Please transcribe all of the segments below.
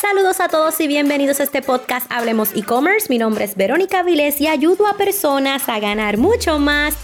Saludos a todos y bienvenidos a este podcast Hablemos e-commerce. Mi nombre es Verónica Viles y ayudo a personas a ganar mucho más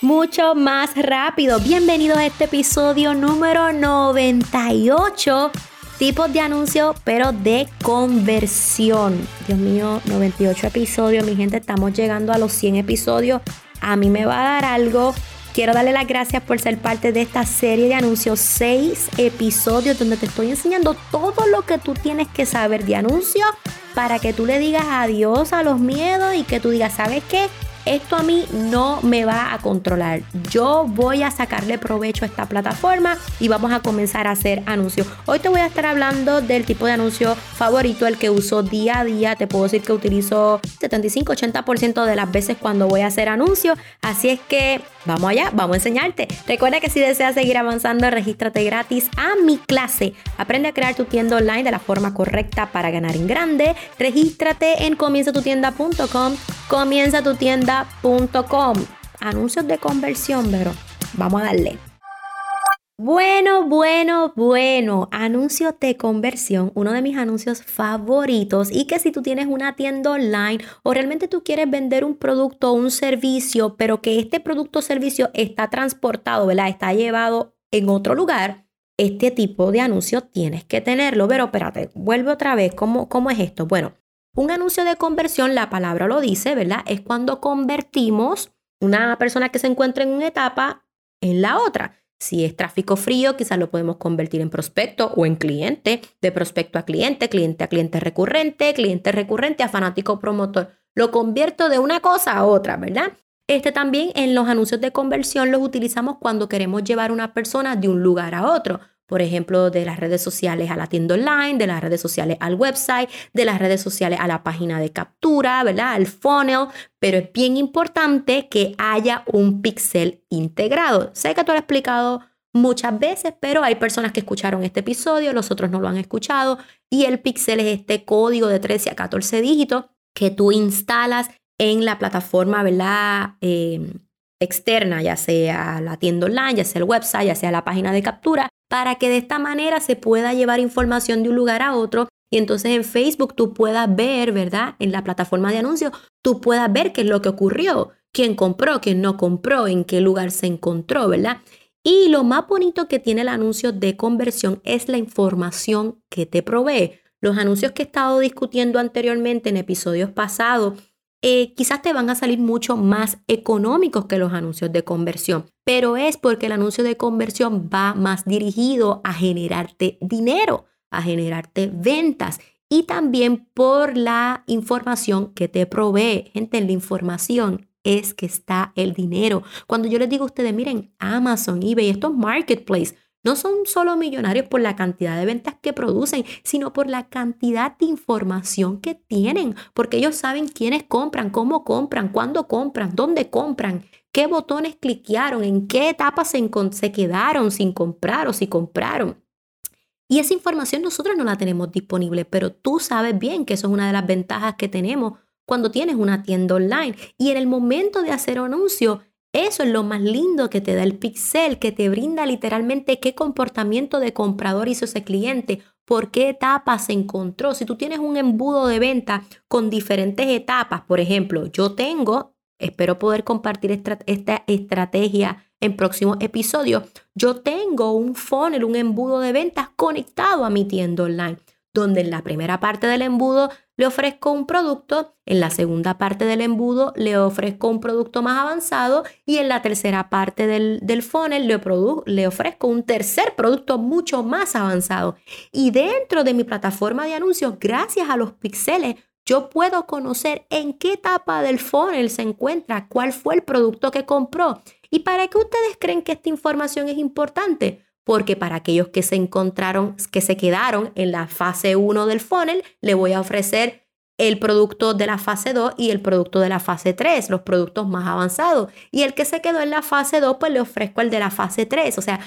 mucho más rápido. Bienvenidos a este episodio número 98. Tipos de anuncios, pero de conversión. Dios mío, 98 episodios. Mi gente, estamos llegando a los 100 episodios. A mí me va a dar algo Quiero darle las gracias por ser parte de esta serie de anuncios, seis episodios donde te estoy enseñando todo lo que tú tienes que saber de anuncios para que tú le digas adiós a los miedos y que tú digas, ¿sabes qué? Esto a mí no me va a controlar. Yo voy a sacarle provecho a esta plataforma y vamos a comenzar a hacer anuncios. Hoy te voy a estar hablando del tipo de anuncio favorito, el que uso día a día. Te puedo decir que utilizo 75-80% de las veces cuando voy a hacer anuncios. Así es que vamos allá, vamos a enseñarte. Recuerda que si deseas seguir avanzando, regístrate gratis a mi clase. Aprende a crear tu tienda online de la forma correcta para ganar en grande. Regístrate en comienzatutienda.com. Comienza tu tienda Anuncios de conversión, pero vamos a darle. Bueno, bueno, bueno, anuncios de conversión, uno de mis anuncios favoritos y que si tú tienes una tienda online o realmente tú quieres vender un producto o un servicio, pero que este producto o servicio está transportado, ¿verdad? Está llevado en otro lugar, este tipo de anuncio tienes que tenerlo. Pero espérate, vuelve otra vez, ¿cómo, cómo es esto? Bueno, un anuncio de conversión, la palabra lo dice, ¿verdad? Es cuando convertimos una persona que se encuentra en una etapa en la otra. Si es tráfico frío, quizás lo podemos convertir en prospecto o en cliente, de prospecto a cliente, cliente a cliente recurrente, cliente recurrente a fanático promotor. Lo convierto de una cosa a otra, ¿verdad? Este también en los anuncios de conversión los utilizamos cuando queremos llevar una persona de un lugar a otro por ejemplo, de las redes sociales a la tienda online, de las redes sociales al website, de las redes sociales a la página de captura, ¿verdad? Al funnel, pero es bien importante que haya un pixel integrado. Sé que te lo he explicado muchas veces, pero hay personas que escucharon este episodio, los otros no lo han escuchado, y el pixel es este código de 13 a 14 dígitos que tú instalas en la plataforma, ¿verdad? Eh, externa, ya sea la tienda online, ya sea el website, ya sea la página de captura, para que de esta manera se pueda llevar información de un lugar a otro y entonces en Facebook tú puedas ver, ¿verdad? En la plataforma de anuncios, tú puedas ver qué es lo que ocurrió, quién compró, quién no compró, en qué lugar se encontró, ¿verdad? Y lo más bonito que tiene el anuncio de conversión es la información que te provee. Los anuncios que he estado discutiendo anteriormente en episodios pasados eh, quizás te van a salir mucho más económicos que los anuncios de conversión, pero es porque el anuncio de conversión va más dirigido a generarte dinero, a generarte ventas y también por la información que te provee. Gente, en la información es que está el dinero. Cuando yo les digo a ustedes, miren, Amazon, eBay, estos marketplaces, no son solo millonarios por la cantidad de ventas que producen, sino por la cantidad de información que tienen, porque ellos saben quiénes compran, cómo compran, cuándo compran, dónde compran, qué botones cliquearon, en qué etapas se, se quedaron sin comprar o si compraron. Y esa información nosotros no la tenemos disponible, pero tú sabes bien que eso es una de las ventajas que tenemos cuando tienes una tienda online. Y en el momento de hacer un anuncio, eso es lo más lindo que te da el pixel, que te brinda literalmente qué comportamiento de comprador hizo ese cliente, por qué etapa se encontró. Si tú tienes un embudo de venta con diferentes etapas, por ejemplo, yo tengo, espero poder compartir esta, esta estrategia en próximos episodios, yo tengo un funnel, un embudo de ventas conectado a mi tienda online donde en la primera parte del embudo le ofrezco un producto, en la segunda parte del embudo le ofrezco un producto más avanzado y en la tercera parte del, del funnel le, le ofrezco un tercer producto mucho más avanzado. Y dentro de mi plataforma de anuncios, gracias a los pixeles, yo puedo conocer en qué etapa del funnel se encuentra, cuál fue el producto que compró. ¿Y para qué ustedes creen que esta información es importante? Porque para aquellos que se encontraron, que se quedaron en la fase 1 del funnel, le voy a ofrecer el producto de la fase 2 y el producto de la fase 3, los productos más avanzados. Y el que se quedó en la fase 2, pues le ofrezco el de la fase 3. O sea,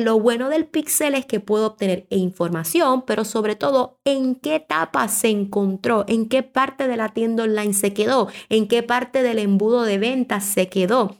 lo bueno del pixel es que puedo obtener información, pero sobre todo en qué etapa se encontró, en qué parte de la tienda online se quedó, en qué parte del embudo de ventas se quedó.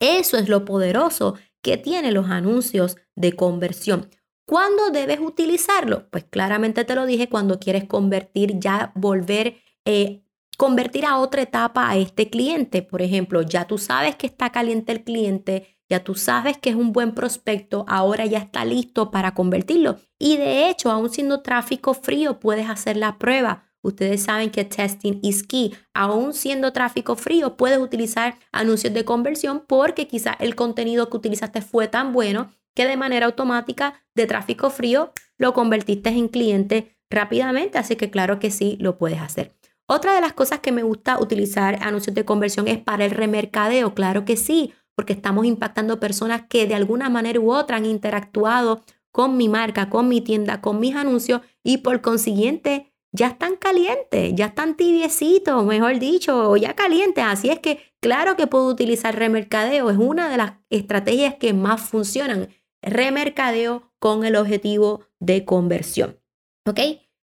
Eso es lo poderoso que tienen los anuncios de conversión. ¿Cuándo debes utilizarlo? Pues claramente te lo dije cuando quieres convertir, ya volver, eh, convertir a otra etapa a este cliente. Por ejemplo, ya tú sabes que está caliente el cliente, ya tú sabes que es un buen prospecto, ahora ya está listo para convertirlo. Y de hecho, aún siendo tráfico frío, puedes hacer la prueba. Ustedes saben que testing is key. Aún siendo tráfico frío, puedes utilizar anuncios de conversión porque quizá el contenido que utilizaste fue tan bueno que de manera automática de tráfico frío lo convertiste en cliente rápidamente. Así que claro que sí, lo puedes hacer. Otra de las cosas que me gusta utilizar anuncios de conversión es para el remercadeo. Claro que sí, porque estamos impactando personas que de alguna manera u otra han interactuado con mi marca, con mi tienda, con mis anuncios y por consiguiente ya están calientes, ya están tibiecitos, mejor dicho, ya calientes. Así es que claro que puedo utilizar remercadeo, es una de las estrategias que más funcionan remercadeo con el objetivo de conversión. ¿Ok?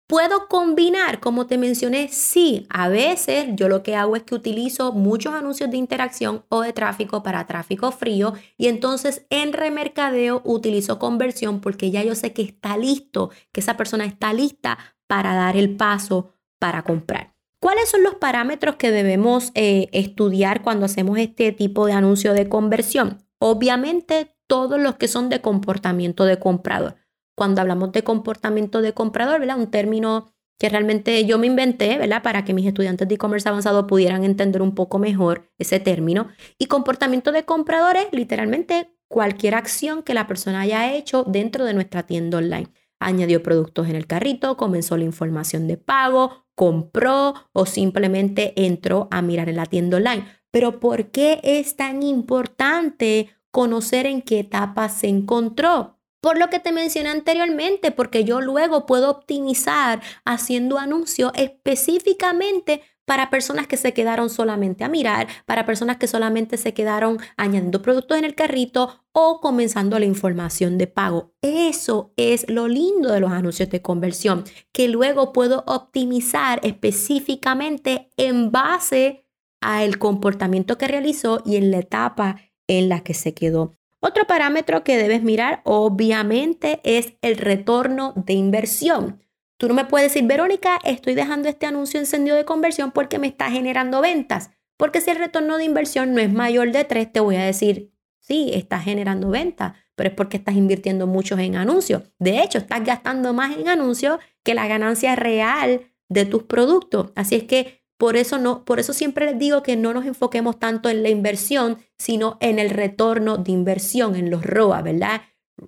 ¿Puedo combinar? Como te mencioné, sí. A veces yo lo que hago es que utilizo muchos anuncios de interacción o de tráfico para tráfico frío y entonces en remercadeo utilizo conversión porque ya yo sé que está listo, que esa persona está lista para dar el paso para comprar. ¿Cuáles son los parámetros que debemos eh, estudiar cuando hacemos este tipo de anuncio de conversión? Obviamente todos los que son de comportamiento de comprador. Cuando hablamos de comportamiento de comprador, ¿verdad? Un término que realmente yo me inventé, ¿verdad? Para que mis estudiantes de e-commerce avanzado pudieran entender un poco mejor ese término. Y comportamiento de comprador es literalmente cualquier acción que la persona haya hecho dentro de nuestra tienda online. Añadió productos en el carrito, comenzó la información de pago, compró o simplemente entró a mirar en la tienda online. Pero ¿por qué es tan importante conocer en qué etapa se encontró. Por lo que te mencioné anteriormente, porque yo luego puedo optimizar haciendo anuncios específicamente para personas que se quedaron solamente a mirar, para personas que solamente se quedaron añadiendo productos en el carrito o comenzando la información de pago. Eso es lo lindo de los anuncios de conversión, que luego puedo optimizar específicamente en base al comportamiento que realizó y en la etapa en la que se quedó. Otro parámetro que debes mirar, obviamente, es el retorno de inversión. Tú no me puedes decir, Verónica, estoy dejando este anuncio encendido de conversión porque me está generando ventas. Porque si el retorno de inversión no es mayor de 3, te voy a decir, sí, estás generando ventas, pero es porque estás invirtiendo mucho en anuncios. De hecho, estás gastando más en anuncios que la ganancia real de tus productos. Así es que por eso, no, por eso siempre les digo que no nos enfoquemos tanto en la inversión, sino en el retorno de inversión, en los ROA, ¿verdad?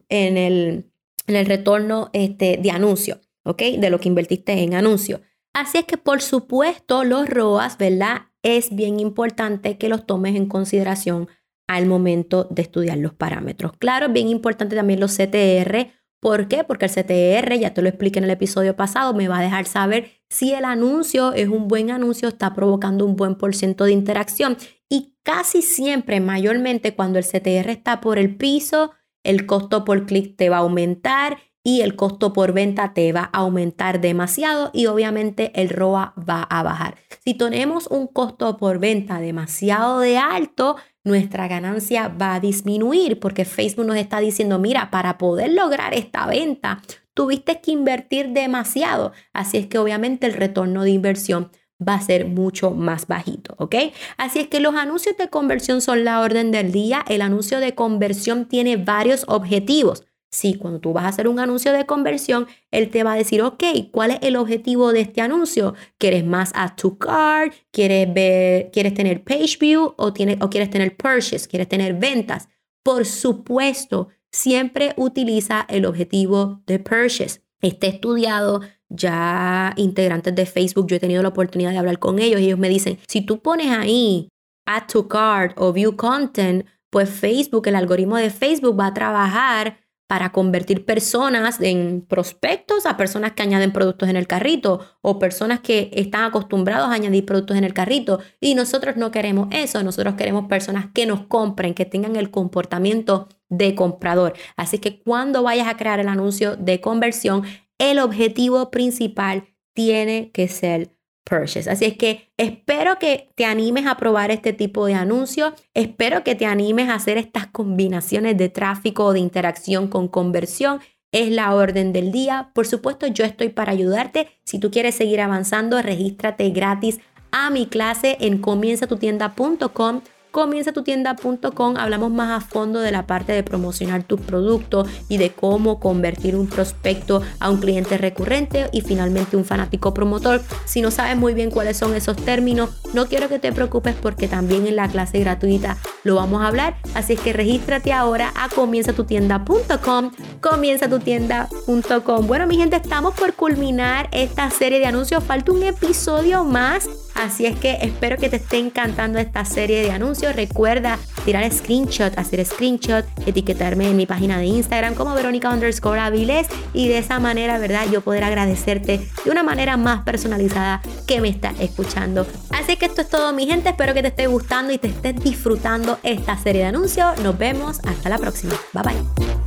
En el, en el retorno este, de anuncio, ¿ok? De lo que invertiste en anuncio. Así es que, por supuesto, los ROAS, ¿verdad? Es bien importante que los tomes en consideración al momento de estudiar los parámetros. Claro, bien importante también los CTR ¿Por qué? Porque el CTR, ya te lo expliqué en el episodio pasado, me va a dejar saber si el anuncio es un buen anuncio, está provocando un buen por ciento de interacción. Y casi siempre, mayormente, cuando el CTR está por el piso, el costo por clic te va a aumentar y el costo por venta te va a aumentar demasiado y obviamente el ROA va a bajar. Si tenemos un costo por venta demasiado de alto, nuestra ganancia va a disminuir porque Facebook nos está diciendo, mira, para poder lograr esta venta, tuviste que invertir demasiado. Así es que obviamente el retorno de inversión va a ser mucho más bajito, ¿ok? Así es que los anuncios de conversión son la orden del día. El anuncio de conversión tiene varios objetivos. Sí, cuando tú vas a hacer un anuncio de conversión, él te va a decir, ok, ¿cuál es el objetivo de este anuncio? ¿Quieres más add to cart? ¿Quieres, ver, ¿quieres tener page view o, o quieres tener purchase? ¿Quieres tener ventas? Por supuesto, siempre utiliza el objetivo de purchase. Está estudiado, ya integrantes de Facebook, yo he tenido la oportunidad de hablar con ellos y ellos me dicen, si tú pones ahí add to cart o view content, pues Facebook, el algoritmo de Facebook va a trabajar para convertir personas en prospectos a personas que añaden productos en el carrito o personas que están acostumbrados a añadir productos en el carrito. Y nosotros no queremos eso, nosotros queremos personas que nos compren, que tengan el comportamiento de comprador. Así que cuando vayas a crear el anuncio de conversión, el objetivo principal tiene que ser Así es que espero que te animes a probar este tipo de anuncios. Espero que te animes a hacer estas combinaciones de tráfico o de interacción con conversión. es la orden del día. Por supuesto, yo estoy para ayudarte. Si tú quieres seguir avanzando, regístrate gratis a mi clase en comienzatutienda.com comienzatutienda.com hablamos más a fondo de la parte de promocionar tus productos y de cómo convertir un prospecto a un cliente recurrente y finalmente un fanático promotor. Si no sabes muy bien cuáles son esos términos, no quiero que te preocupes porque también en la clase gratuita lo vamos a hablar. Así es que regístrate ahora a comienzatutienda.com, comienzatutienda.com. Bueno, mi gente, estamos por culminar esta serie de anuncios. Falta un episodio más Así es que espero que te esté encantando esta serie de anuncios. Recuerda tirar screenshot, hacer screenshot, etiquetarme en mi página de Instagram como Verónica underscore Avilés y de esa manera, ¿verdad? Yo poder agradecerte de una manera más personalizada que me estás escuchando. Así que esto es todo, mi gente. Espero que te esté gustando y te estés disfrutando esta serie de anuncios. Nos vemos hasta la próxima. Bye bye.